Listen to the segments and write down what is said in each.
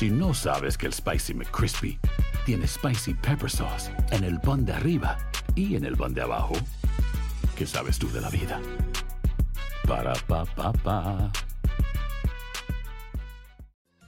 Si no sabes que el Spicy McCrispy tiene Spicy Pepper Sauce en el pan de arriba y en el pan de abajo, ¿qué sabes tú de la vida? Para, pa, pa, pa.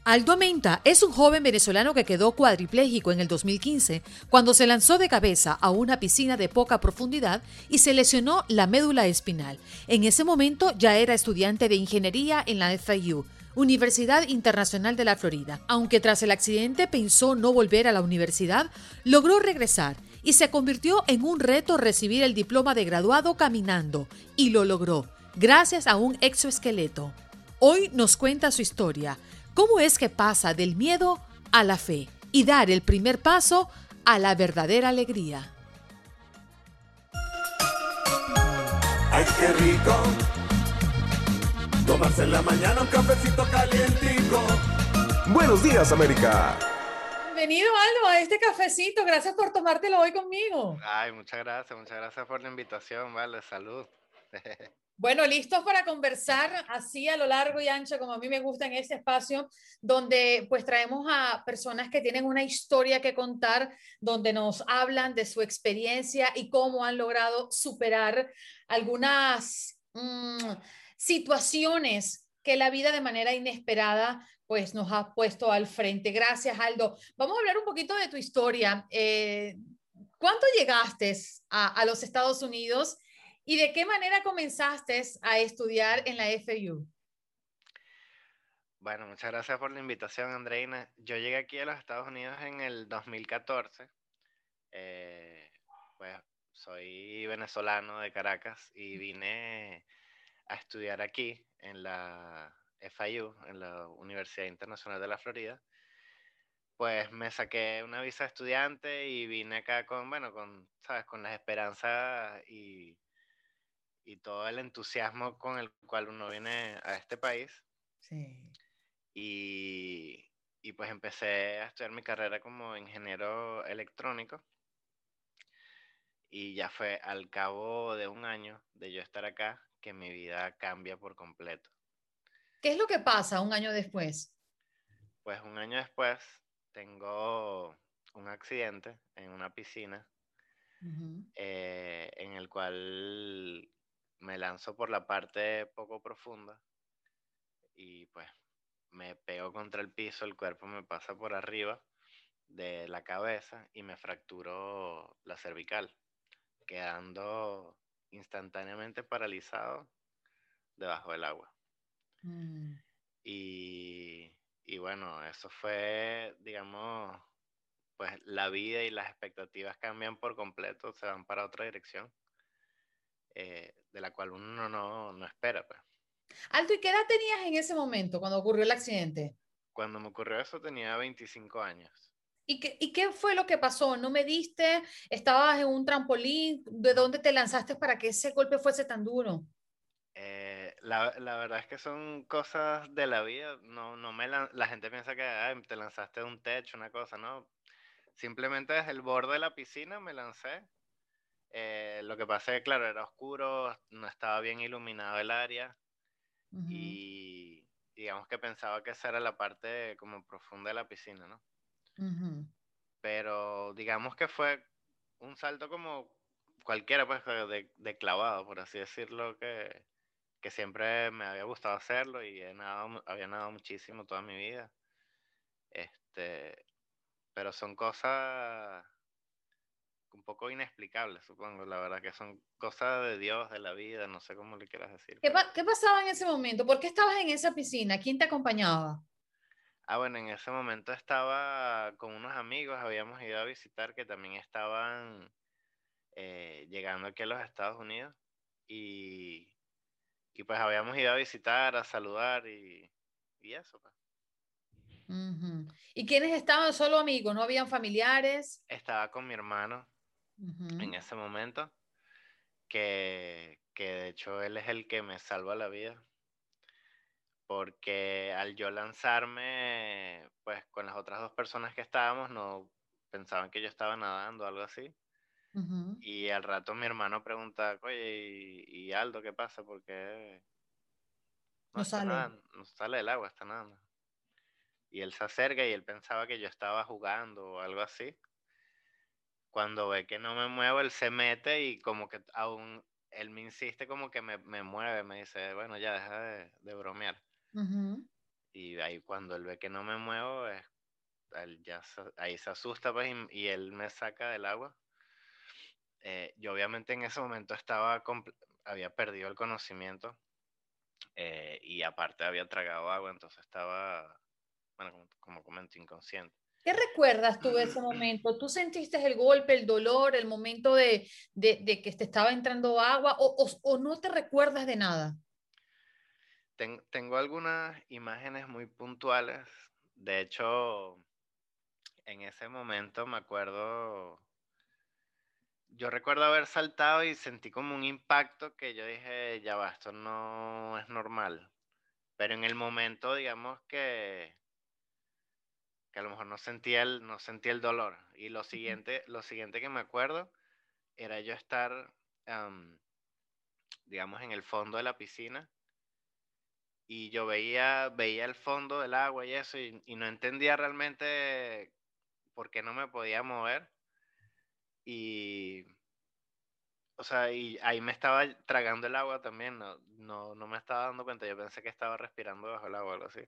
Aldo Menta es un joven venezolano que quedó cuadripléjico en el 2015 cuando se lanzó de cabeza a una piscina de poca profundidad y se lesionó la médula espinal. En ese momento ya era estudiante de ingeniería en la FIU, Universidad Internacional de la Florida. Aunque tras el accidente pensó no volver a la universidad, logró regresar y se convirtió en un reto recibir el diploma de graduado caminando, y lo logró, gracias a un exoesqueleto. Hoy nos cuenta su historia ¿Cómo es que pasa del miedo a la fe y dar el primer paso a la verdadera alegría? ¡Ay, qué rico! Tomarse en la mañana un cafecito calientico. Buenos días, América. Bienvenido, Aldo, a este cafecito. Gracias por tomártelo hoy conmigo. Ay, muchas gracias, muchas gracias por la invitación, vale, salud. Bueno, listos para conversar así a lo largo y ancho, como a mí me gusta en este espacio, donde pues traemos a personas que tienen una historia que contar, donde nos hablan de su experiencia y cómo han logrado superar algunas mm, situaciones que la vida de manera inesperada pues nos ha puesto al frente. Gracias, Aldo. Vamos a hablar un poquito de tu historia. Eh, ¿Cuánto llegaste a, a los Estados Unidos? ¿Y de qué manera comenzaste a estudiar en la FU? Bueno, muchas gracias por la invitación, Andreina. Yo llegué aquí a los Estados Unidos en el 2014. Eh, pues soy venezolano de Caracas y vine a estudiar aquí en la FIU, en la Universidad Internacional de la Florida. Pues me saqué una visa de estudiante y vine acá con, bueno, con, sabes, con las esperanzas y y todo el entusiasmo con el cual uno viene a este país. Sí. Y, y pues empecé a estudiar mi carrera como ingeniero electrónico. Y ya fue al cabo de un año de yo estar acá que mi vida cambia por completo. ¿Qué es lo que pasa un año después? Pues un año después tengo un accidente en una piscina eh, en el cual me lanzo por la parte poco profunda y pues me pego contra el piso, el cuerpo me pasa por arriba de la cabeza y me fracturo la cervical, quedando instantáneamente paralizado debajo del agua. Mm. Y, y bueno, eso fue, digamos, pues la vida y las expectativas cambian por completo, se van para otra dirección. Eh, de la cual uno no, no espera. Pues. Alto, ¿y qué edad tenías en ese momento cuando ocurrió el accidente? Cuando me ocurrió eso tenía 25 años. ¿Y qué, ¿Y qué fue lo que pasó? ¿No me diste? ¿Estabas en un trampolín? ¿De dónde te lanzaste para que ese golpe fuese tan duro? Eh, la, la, verdad es que son cosas de la vida. No, no me la gente piensa que te lanzaste de un techo, una cosa, ¿no? Simplemente desde el borde de la piscina me lancé eh, lo que pasa es que, claro, era oscuro, no estaba bien iluminado el área y digamos que pensaba que esa era la parte como profunda de la piscina, ¿no? Pero digamos que fue un salto como cualquiera, pues, de, clavado, por así decirlo, que, que, siempre me había gustado hacerlo y he nadado, había nadado muchísimo toda mi vida. Este, pero son cosas un poco inexplicable, supongo, la verdad, que son cosas de Dios, de la vida, no sé cómo le quieras decir. ¿Qué, ¿Qué, pasaba en ese momento? ¿Por qué estabas en esa piscina? ¿Quién te acompañaba? Ah, bueno, en ese momento estaba con unos amigos, habíamos ido a visitar que también estaban eh, llegando aquí a los Estados Unidos y, y, pues habíamos ido a visitar, a saludar y, y eso. Pues. ¿Y quiénes estaban? ¿Solo amigos? ¿No habían familiares? Estaba con mi hermano en ese momento, que, que de hecho él es el que me salva la vida. Porque al yo lanzarme, pues con las otras dos personas que estábamos, no pensaban que yo estaba nadando o algo así. Y al rato mi hermano pregunta, oye, ¿y, Aldo qué pasa? Porque no, sale. no sale del agua, está nadando. y él se acerca y él pensaba que yo estaba jugando o algo así. Cuando ve que no me muevo, él se mete y como que aún él me insiste como que me, mueve, me dice, bueno, ya deja de, bromear. Y ahí cuando él ve que no me muevo, él ya ahí se asusta pues, y, él me saca del agua. Eh, yo obviamente en ese momento estaba, había perdido el conocimiento eh, y aparte había tragado agua, entonces estaba, bueno, como, como comento, inconsciente. ¿Qué recuerdas tú de ese momento? ¿Tú sentiste el golpe, el dolor, el momento de, que te estaba entrando agua o, no te recuerdas de nada? Tengo algunas imágenes muy puntuales. De hecho, en ese momento me acuerdo, yo recuerdo haber saltado y sentí como un impacto que yo dije, ya va, esto no es normal. Pero en el momento, digamos que que a lo mejor no sentía el, no sentía el dolor. Y lo siguiente, lo siguiente que me acuerdo era yo estar, digamos, en el fondo de la piscina y yo veía, veía el fondo del agua y eso y, no entendía realmente por qué no me podía mover. Y, o sea, y ahí me estaba tragando el agua también, no, no, no me estaba dando cuenta, yo pensé que estaba respirando bajo el agua o algo así.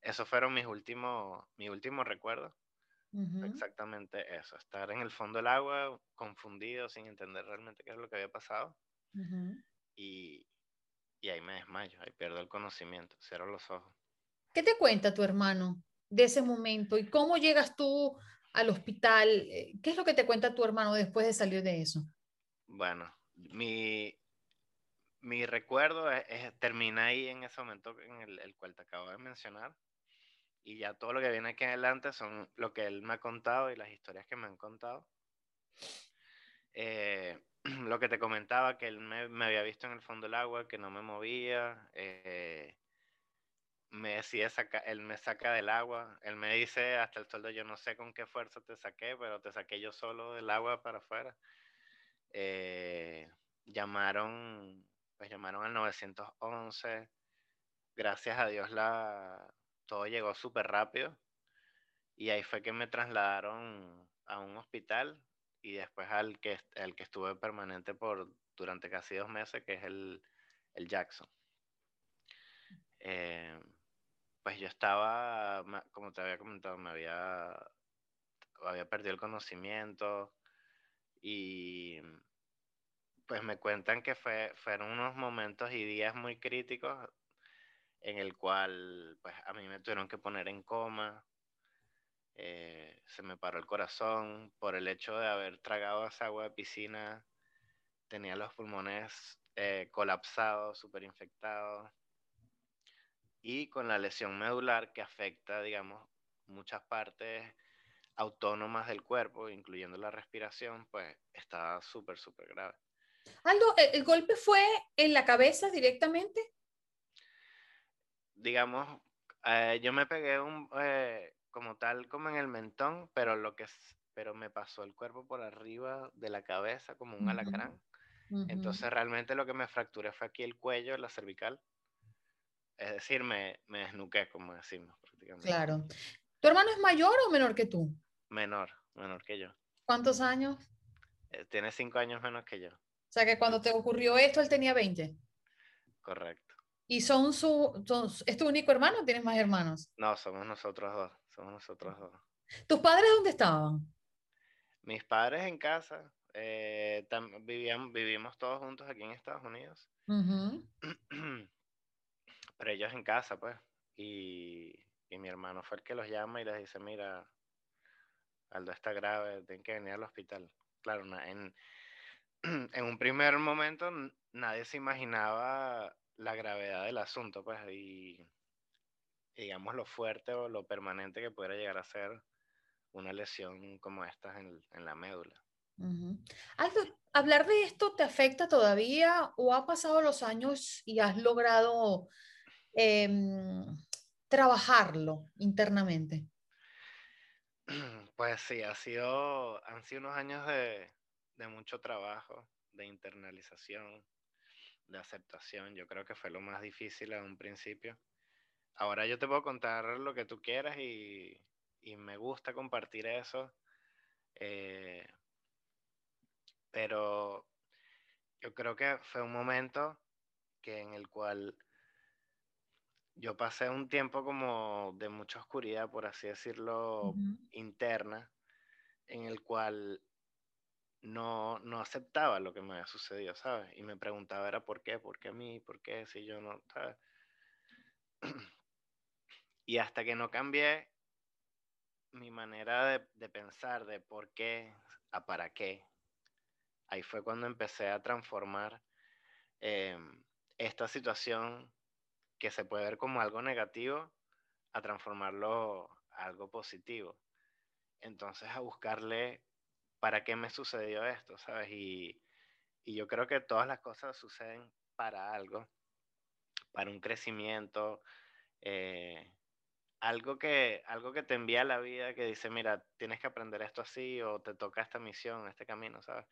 Esos fueron mis últimos, mi último recuerdos. Exactamente eso, estar en el fondo del agua, confundido, sin entender realmente qué es lo que había pasado. y, y, ahí me desmayo, ahí pierdo el conocimiento, cierro los ojos. ¿Qué te cuenta tu hermano de ese momento y cómo llegas tú al hospital? Eh, ¿Qué es lo que te cuenta tu hermano después de salir de eso? Bueno, mi, mi recuerdo termina ahí en ese momento en el, el cual te acabo de mencionar y ya todo lo que viene aquí adelante son lo que él me ha contado y las historias que me han contado. Eh, lo que te comentaba, que él me, había visto en el fondo del agua, que no me movía. Eh, me decía, saca, él me saca del agua. Él me dice hasta el sueldo, yo no sé con qué fuerza te saqué, pero te saqué yo solo del agua para afuera. Eh, llamaron, pues llamaron al 911. Gracias a Dios la, todo llegó súper rápido y ahí fue que me trasladaron a un hospital y después al que, el que estuve permanente por durante casi dos meses, que es el, Jackson. Eh, pues yo estaba, como te había comentado, me había, había perdido el conocimiento y pues me cuentan que fue, fueron unos momentos y días muy críticos en el cual pues a mí me tuvieron que poner en coma, eh, se me paró el corazón por el hecho de haber tragado esa agua de piscina, tenía los pulmones eh, colapsados, súper infectados, y con la lesión medular que afecta, digamos, muchas partes autónomas del cuerpo, incluyendo la respiración, pues estaba súper, súper grave. Aldo, ¿el golpe fue en la cabeza directamente? digamos, eh, yo me pegué un, eh, como tal, como en el mentón, pero lo que pero me pasó el cuerpo por arriba de la cabeza como un alacrán. Entonces realmente lo que me fracturé fue aquí el cuello, la cervical. Es decir, me, me desnuqué, como decimos prácticamente. Claro. ¿Tu hermano es mayor o menor que tú? Menor, menor que yo. ¿Cuántos años? Eh, tiene cinco años menos que yo. O sea que cuando te ocurrió esto, él tenía 20. Correcto. ¿Y son su, es tu único hermano o tienes más hermanos? No, somos nosotros dos, somos nosotros dos. ¿Tus padres dónde estaban? Mis padres en casa, eh, vivían, vivimos todos juntos aquí en Estados Unidos. Pero ellos en casa, pues. Y, y, mi hermano fue el que los llama y les dice, mira, Aldo está grave, tienen que venir al hospital. Claro, en, en un primer momento nadie se imaginaba la gravedad del asunto, pues, y digamos lo fuerte o lo permanente que pudiera llegar a ser una lesión como esta en, la médula. ¿hablar de esto te afecta todavía o ha pasado los años y has logrado em, trabajarlo internamente? Pues sí, ha sido, han sido unos años de, de mucho trabajo, de internalización, de aceptación. Yo creo que fue lo más difícil a un principio. Ahora yo te puedo contar lo que tú quieras y, me gusta compartir eso. Eh, pero yo creo que fue un momento que en el cual yo pasé un tiempo como de mucha oscuridad, por así decirlo, interna, en el cual no, no aceptaba lo que me había sucedido, ¿sabes? Y me preguntaba era por qué, por qué a mí, por qué, si yo no, ¿sabes? Y hasta que no cambié mi manera de, pensar de por qué a para qué, ahí fue cuando empecé a transformar em, esta situación que se puede ver como algo negativo a transformarlo a algo positivo. Entonces a buscarle para qué me sucedió esto, ¿sabes? Y, yo creo que todas las cosas suceden para algo, para un crecimiento, eh, algo, que, algo que te envía la vida que dice, mira, tienes que aprender esto así o te toca esta misión, este camino, ¿sabes?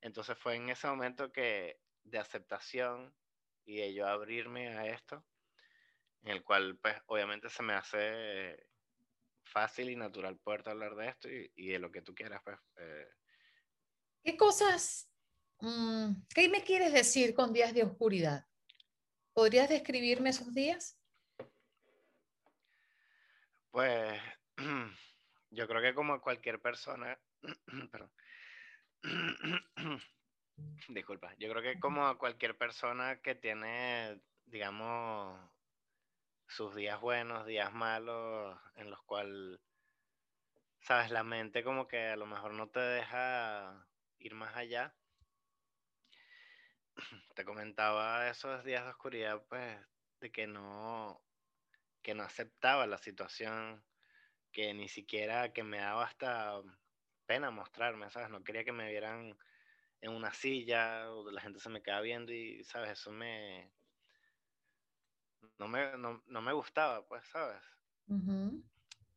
Entonces fue en ese momento que de aceptación y de yo abrirme a esto, en el cual pues obviamente se me hace fácil y natural poder hablar de esto y, de lo que tú quieras. Pues, eh. ¿Qué cosas, mm, qué me quieres decir con días de oscuridad? ¿Podrías describirme esos días? Pues yo creo que como cualquier persona, perdón, disculpa, yo creo que como cualquier persona que tiene, digamos, sus días buenos, días malos, en los cuales, sabes, la mente como que a lo mejor no te deja ir más allá. Te comentaba esos días de oscuridad, pues, de que no, que no aceptaba la situación, que ni siquiera, que me daba hasta pena mostrarme, ¿sabes? No quería que me vieran en una silla o la gente se me quedaba viendo y, ¿sabes? Eso me, no me, no, me gustaba, pues, ¿sabes?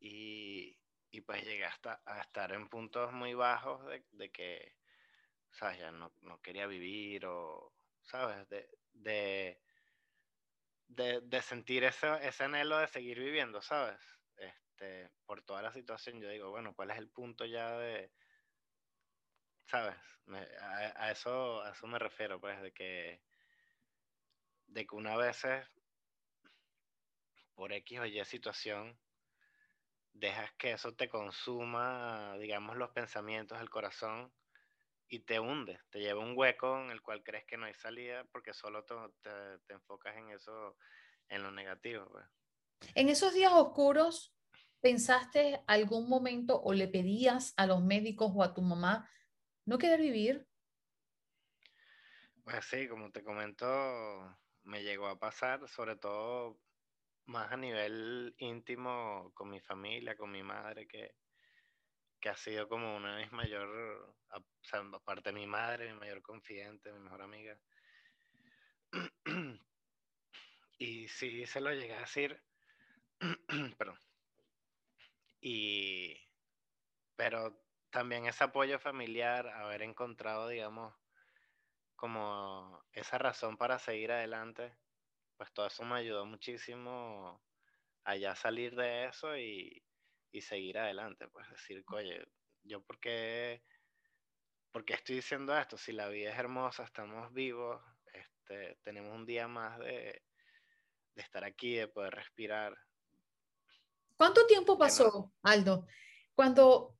y, y, pues llegué hasta a estar en puntos muy bajos de, de que, ¿sabes? Ya no, no, quería vivir o, ¿sabes? De, de, de, sentir ese, ese anhelo de seguir viviendo, ¿sabes? Este, por toda la situación, yo digo, bueno, ¿cuál es el punto ya de, ¿sabes? a, a, eso, a eso me refiero, pues, de que, de que una vez por X o Y situación, dejas que eso te consuma, digamos, los pensamientos, el corazón, y te hunde, te lleva un hueco en el cual crees que no hay salida porque solo te, te, enfocas en eso, en lo negativo. Pues. En esos días oscuros, ¿pensaste algún momento o le pedías a los médicos o a tu mamá no querer vivir? Pues sí, como te comento, me llegó a pasar, sobre todo más a nivel íntimo con mi familia, con mi madre, que, que ha sido como una de mis mayor, o sea, aparte de mi madre, mi mayor confidente, mi mejor amiga. y sí, se lo llegué a decir, perdón. Y, pero también ese apoyo familiar, haber encontrado, digamos, como esa razón para seguir adelante, pues todo eso me ayudó muchísimo a ya salir de eso y, seguir adelante, pues decir, oye, yo por qué, estoy diciendo esto, si la vida es hermosa, estamos vivos, este, tenemos un día más de, estar aquí, de poder respirar. ¿Cuánto tiempo pasó, Aldo? Cuando,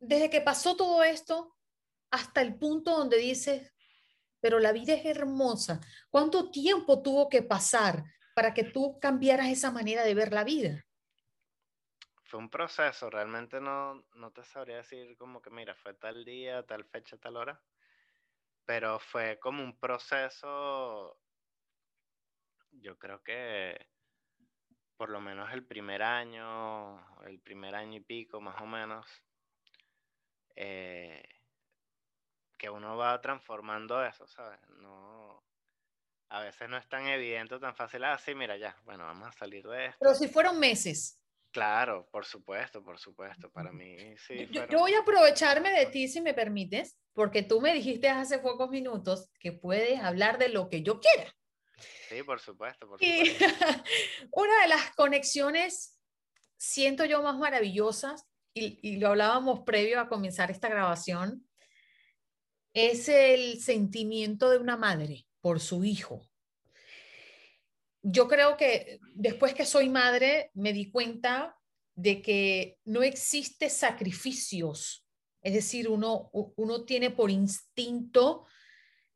desde que pasó todo esto hasta el punto donde dices, pero la vida es hermosa. ¿Cuánto tiempo tuvo que pasar para que tú cambiaras esa manera de ver la vida? Fue un proceso, realmente no, no te sabría decir como que, mira, fue tal día, tal fecha, tal hora, pero fue como un proceso, yo creo que por lo menos el primer año, el primer año y pico más o menos, eh, que uno va transformando eso, ¿sabes? No, a veces no es tan evidente, tan fácil, ah, mira, ya, bueno, vamos a salir de esto. Pero si fueron meses. Claro, por supuesto, por supuesto, para mí sí. Yo, yo voy a aprovecharme de ti, si me permites, porque tú me dijiste hace pocos minutos que puedes hablar de lo que yo quiera. Sí, por supuesto, por y una de las conexiones, siento yo, más maravillosas, y, y lo hablábamos previo a comenzar esta grabación, es el sentimiento de una madre por su hijo. Yo creo que después que soy madre me di cuenta de que no existe sacrificios, es decir, uno, uno tiene por instinto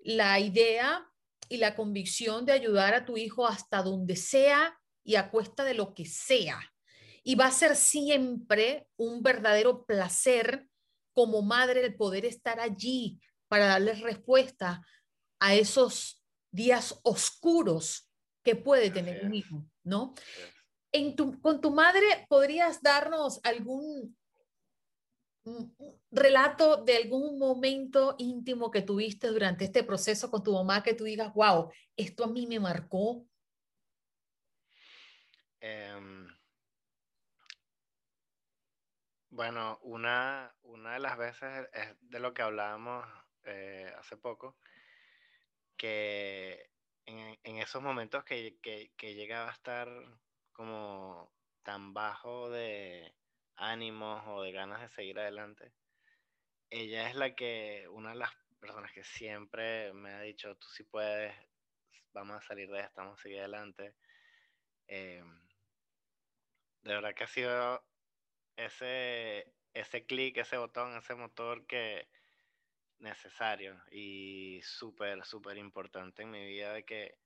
la idea y la convicción de ayudar a tu hijo hasta donde sea y a cuesta de lo que sea. Y va a ser siempre un verdadero placer como madre el poder estar allí para darles respuesta a esos días oscuros que puede tener un hijo, ¿no? En tu, con tu madre, ¿podrías darnos algún relato de algún momento íntimo que tuviste durante este proceso con tu mamá que tú digas, wow, esto a mí me marcó? Em, bueno, una, una de las veces es de lo que hablábamos eh, hace poco, que en, esos momentos que, que, que, llegaba a estar como tan bajo de ánimos o de ganas de seguir adelante, ella es la que, una de las personas que siempre me ha dicho, tú sí puedes, vamos a salir de esta, vamos a seguir adelante. Eh, de verdad que ha sido ese, ese clic, ese botón, ese motor que, necesario y súper, súper importante en mi vida de que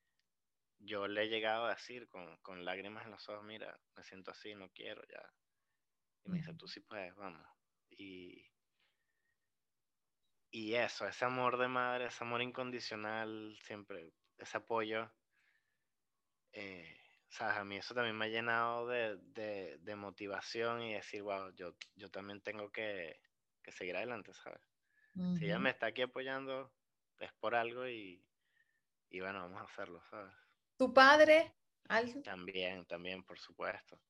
yo le he llegado a decir con, con, lágrimas en los ojos, mira, me siento así, no quiero ya. Y me dice, tú sí puedes, vamos. Y, y eso, ese amor de madre, ese amor incondicional, siempre, ese apoyo, eh, ¿sabes? A mí eso también me ha llenado de, de, de motivación y decir, wow, yo, yo también tengo que, que seguir adelante, ¿sabes? Si ella me está aquí apoyando, es por algo y, y bueno, vamos a hacerlo, ¿sabes? ¿Tu padre? ¿Algo? También, también, por supuesto.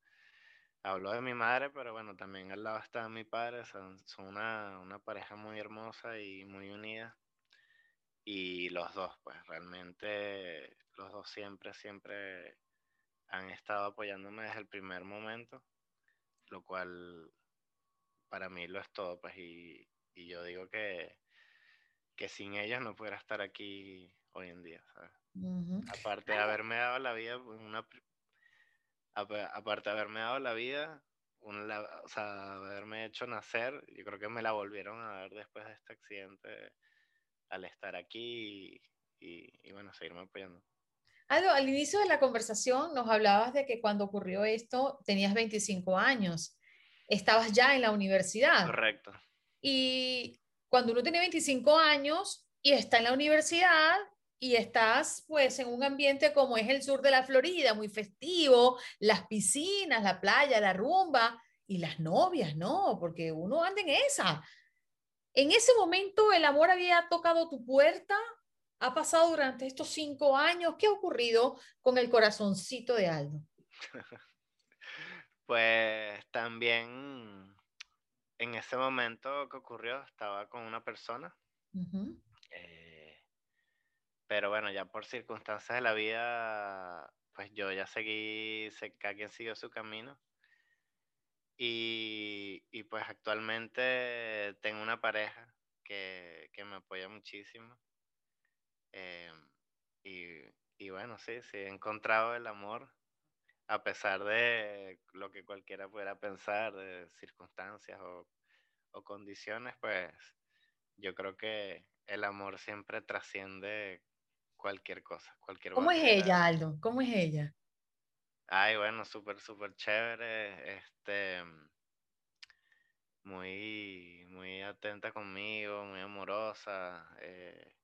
Habló de mi madre, pero bueno, también al lado está mi padre. Son, son una, una, pareja muy hermosa y muy unida. Y los dos, pues realmente, los dos siempre, siempre han estado apoyándome desde el primer momento, lo cual para mí lo es todo, pues, y, y yo digo que, que sin ellas no pudiera estar aquí hoy en día, ¿sabes? Aparte de haberme dado la vida, una, aparte de haberme dado la vida, una, o sea, haberme hecho nacer, yo creo que me la volvieron a dar después de este accidente al estar aquí y, y, bueno, seguirme apoyando. Aldo, al inicio de la conversación nos hablabas de que cuando ocurrió esto tenías 25 años, estabas ya en la universidad. Correcto. Y cuando uno tiene 25 años y está en la universidad y estás pues en un ambiente como es el sur de la Florida, muy festivo, las piscinas, la playa, la rumba y las novias, ¿no? Porque uno anda en esa. En ese momento el amor había tocado tu puerta, ha pasado durante estos cinco años. ¿Qué ha ocurrido con el corazoncito de Aldo? pues también en ese momento que ocurrió estaba con una persona. eh, pero bueno, ya por circunstancias de la vida, pues yo ya seguí, sé, cada quien siguió su camino. Y, y, pues actualmente tengo una pareja que, que me apoya muchísimo. Eh, y, y bueno, sí, sí, he encontrado el amor a pesar de lo que cualquiera pueda pensar, de circunstancias o, o, condiciones, pues yo creo que el amor siempre trasciende cualquier cosa, cualquier ¿Cómo barrera. es ella, Aldo? ¿Cómo es ella? Ay, bueno, súper, súper chévere, este, muy, muy atenta conmigo, muy amorosa, eh,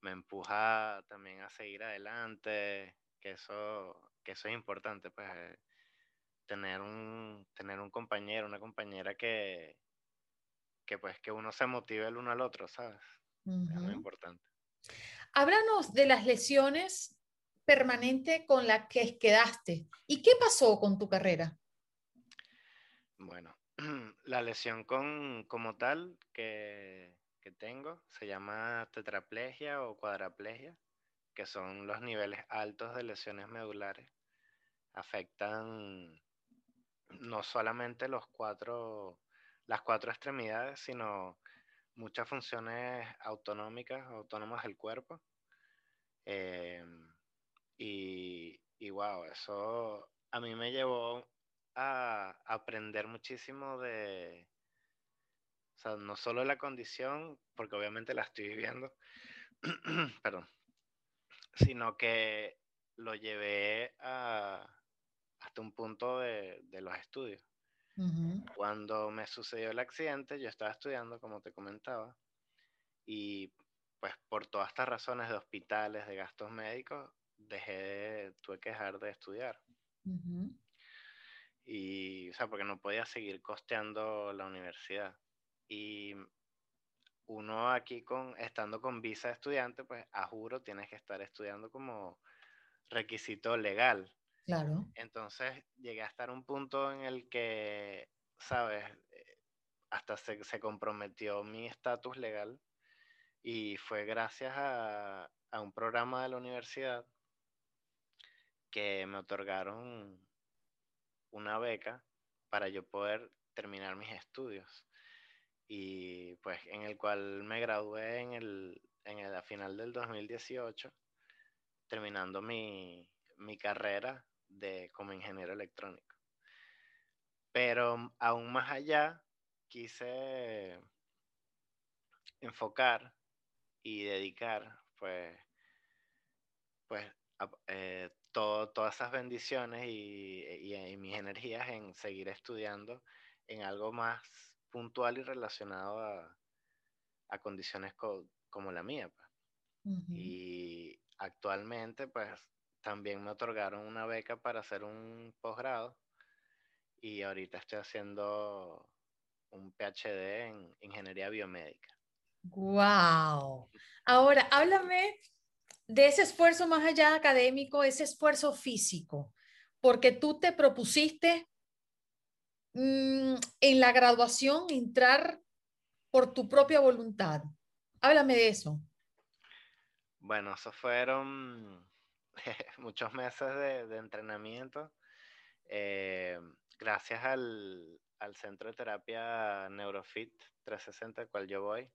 me empuja también a seguir adelante, que eso que eso es importante, pues eh, tener un, tener un compañero, una compañera que, que pues que uno se motive el uno al otro, ¿sabes? Uh -huh. Es muy importante. Háblanos de las lesiones permanentes con las que quedaste. ¿Y qué pasó con tu carrera? Bueno, la lesión con, como tal que, que tengo se llama tetraplegia o cuadraplegia que son los niveles altos de lesiones medulares, afectan no solamente los cuatro, las cuatro extremidades, sino muchas funciones autonómicas, autónomas del cuerpo. Em, y, y wow, eso a mí me llevó a aprender muchísimo de, o sea, no solo la condición, porque obviamente la estoy viviendo, perdón, sino que lo llevé a, hasta un punto de, de los estudios. Cuando me sucedió el accidente, yo estaba estudiando, como te comentaba, y pues por todas estas razones de hospitales, de gastos médicos, dejé, tuve que dejar de estudiar. Y, o sea, porque no podía seguir costeando la universidad. Y uno aquí con, estando con visa de estudiante, pues a juro tienes que estar estudiando como requisito legal. Claro. Entonces llegué a estar un punto en el que, ¿sabes? Hasta se, se comprometió mi estatus legal y fue gracias a, a un programa de la universidad que me otorgaron una beca para yo poder terminar mis estudios y pues en el cual me gradué en el, en el, final del 2018 terminando mi, mi carrera de como ingeniero electrónico. Pero aún más allá quise enfocar y dedicar pues pues eh, todas esas bendiciones y, y, mis energías en seguir estudiando en algo más puntual y relacionado a, a condiciones como la mía. Pues. Y actualmente, pues, también me otorgaron una beca para hacer un posgrado y ahorita estoy haciendo un PhD en ingeniería biomédica. ¡Wow! Ahora, háblame de ese esfuerzo más allá académico, ese esfuerzo físico, porque tú te propusiste mm, en la graduación entrar por tu propia voluntad. Háblame de eso. Bueno, eso fueron muchos meses de, entrenamiento. Eh, gracias al, al, Centro de Terapia Neurofit 360, al cual yo voy,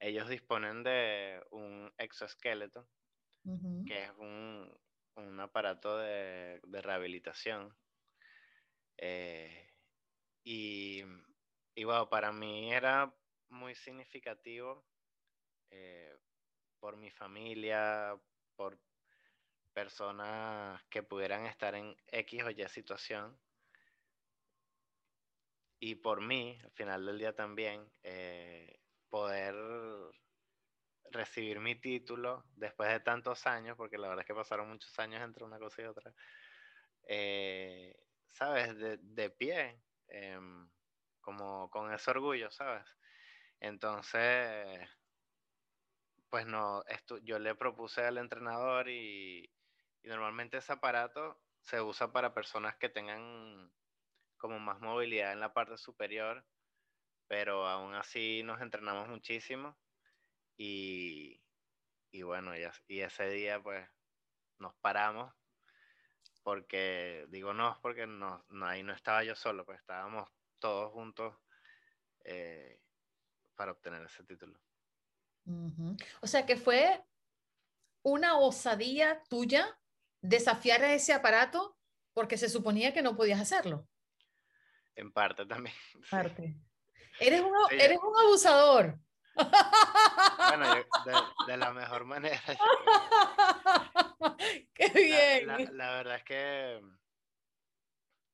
ellos disponen de un exoesqueleto, que es un, un aparato de, de rehabilitación. Eh, y, y bueno, para mí era muy significativo eh, por mi familia, por personas que pudieran estar en X o Y situación. Y por mí, al final del día también, eh, poder recibir mi título después de tantos años, porque la verdad es que pasaron muchos años entre una cosa y otra, ¿sabes? De, pie, em, como con ese orgullo, ¿sabes? Entonces, pues no, esto, yo le propuse al entrenador y, y normalmente ese aparato se usa para personas que tengan como más movilidad en la parte superior pero aún así nos entrenamos muchísimo y, y bueno, y, ese día pues nos paramos porque, digo no, porque no, ahí no estaba yo solo, pues estábamos todos juntos eh, para obtener ese título. O sea que fue una osadía tuya desafiar a ese aparato porque se suponía que no podías hacerlo. En parte también. Parte. Eres un, eres un abusador. Bueno, de, la mejor manera. Qué bien. La, verdad es que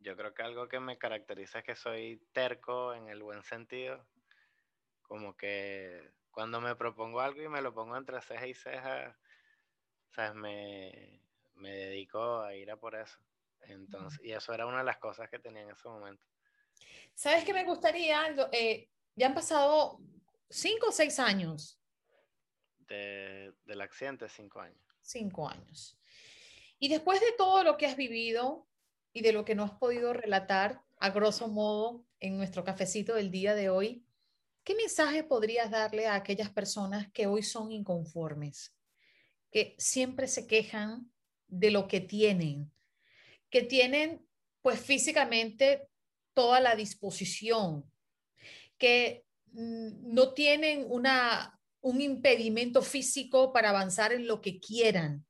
yo creo que algo que me caracteriza es que soy terco en el buen sentido. Como que cuando me propongo algo y me lo pongo entre ceja y ceja, ¿sabes? Me, me dedico a ir a por eso. Entonces, y eso era una de las cosas que tenía en ese momento. ¿Sabes qué me gustaría? Eh, ya han pasado cinco o seis años. De, del accidente, cinco años. Cinco años. Y después de todo lo que has vivido y de lo que no has podido relatar, a grosso modo, en nuestro cafecito del día de hoy, ¿qué mensaje podrías darle a aquellas personas que hoy son inconformes? que siempre se quejan de lo que tienen, que tienen pues físicamente toda la disposición, que mm, no tienen una, un impedimento físico para avanzar en lo que quieran.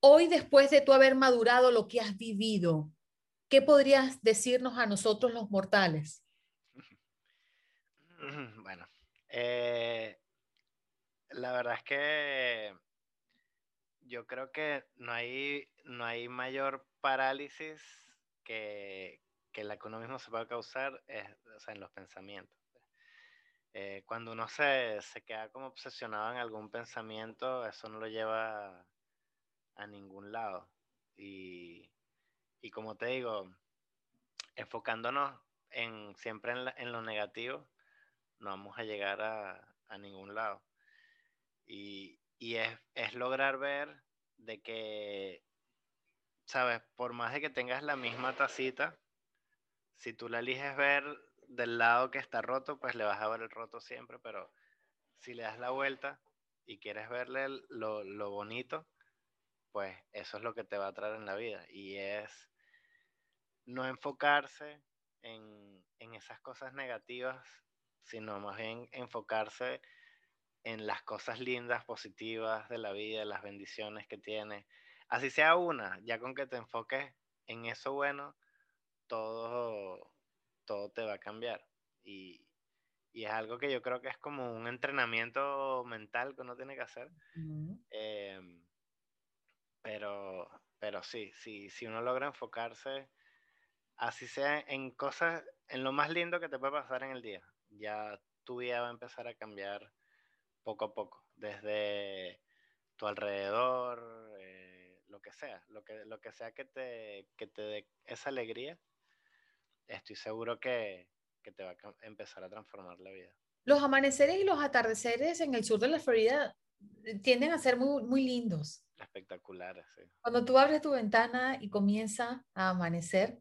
Hoy, después de tú haber madurado lo que has vivido, ¿qué podrías decirnos a nosotros los mortales? Bueno, eh, la verdad es que yo creo que no hay, no hay mayor parálisis que, que la que uno mismo se puede causar es, en los pensamientos. Eh, cuando uno se, se, queda como obsesionado en algún pensamiento, eso no lo lleva a ningún lado. Y, y como te digo, enfocándonos en, siempre en, en, lo negativo, no vamos a llegar a, a ningún lado. Y, y es, es, lograr ver de que, sabes, por más de que tengas la misma tacita, si tú la eliges ver del lado que está roto, pues le vas a ver el roto siempre, pero si le das la vuelta y quieres verle lo, lo bonito, pues eso es lo que te va a traer en la vida. Y es no enfocarse en, en esas cosas negativas, sino más bien enfocarse en las cosas lindas, positivas de la vida, las bendiciones que tiene. Así sea una, ya con que te enfoques en eso bueno, todo, todo te va a cambiar. Y, y, es algo que yo creo que es como un entrenamiento mental que uno tiene que hacer. Em, pero, pero sí, sí, si uno logra enfocarse, así sea en cosas, en lo más lindo que te puede pasar en el día, ya tu vida va a empezar a cambiar poco a poco, desde tu alrededor, eh, lo que sea, lo que, lo que sea que te, que te dé esa alegría, estoy seguro que, que te va a empezar a transformar la vida. Los amaneceres y los atardeceres en el sur de la Florida eh, tienden a ser muy, muy lindos. Espectaculares, sí. Cuando tú abres tu ventana y comienza a amanecer,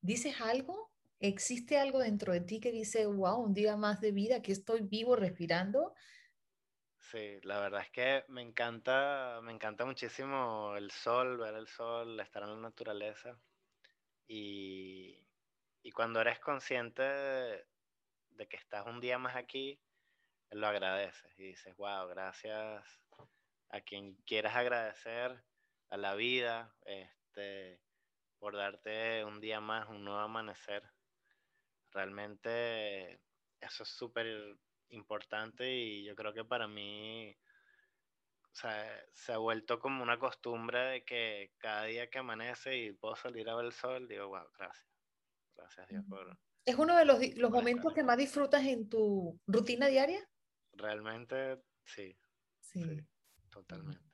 ¿dices algo? ¿Existe algo dentro de ti que dice, wow, un día más de vida, que estoy vivo respirando? Sí, la verdad es que me encanta, me encanta muchísimo el sol, ver el sol, estar en la naturaleza. Y, y cuando eres consciente de, que estás un día más aquí, lo agradeces y dices, wow, gracias a quien quieras agradecer, a la vida, este, por darte un día más, un nuevo amanecer. Realmente eso es súper importante y yo creo que para mí se ha vuelto como una costumbre de que cada día que amanece y puedo salir a ver el sol, digo, wow, gracias. Gracias Dios por... ¿Es uno de los, los momentos que más disfrutas en tu rutina diaria? Realmente sí. Sí. totalmente.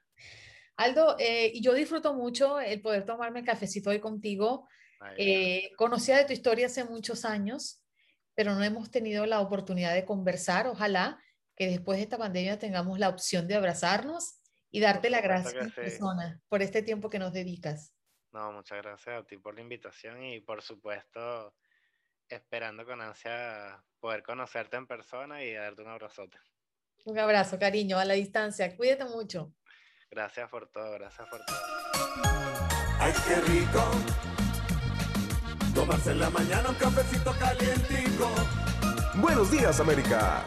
Aldo, eh, yo disfruto mucho el poder tomarme el cafecito hoy contigo. Eh, conocía de tu historia hace muchos años, pero no hemos tenido la oportunidad de conversar. Ojalá que después de esta pandemia tengamos la opción de abrazarnos y darte la gracia persona por este tiempo que nos dedicas. No, muchas gracias a ti por la invitación y por supuesto esperando con ansia poder conocerte en persona y darte un abrazote. Un abrazo, cariño, a la distancia. Cuídate mucho. Gracias por todo, gracias por todo. Ay, qué rico. Tomarse en la mañana un cafecito calientico. Buenos días, América.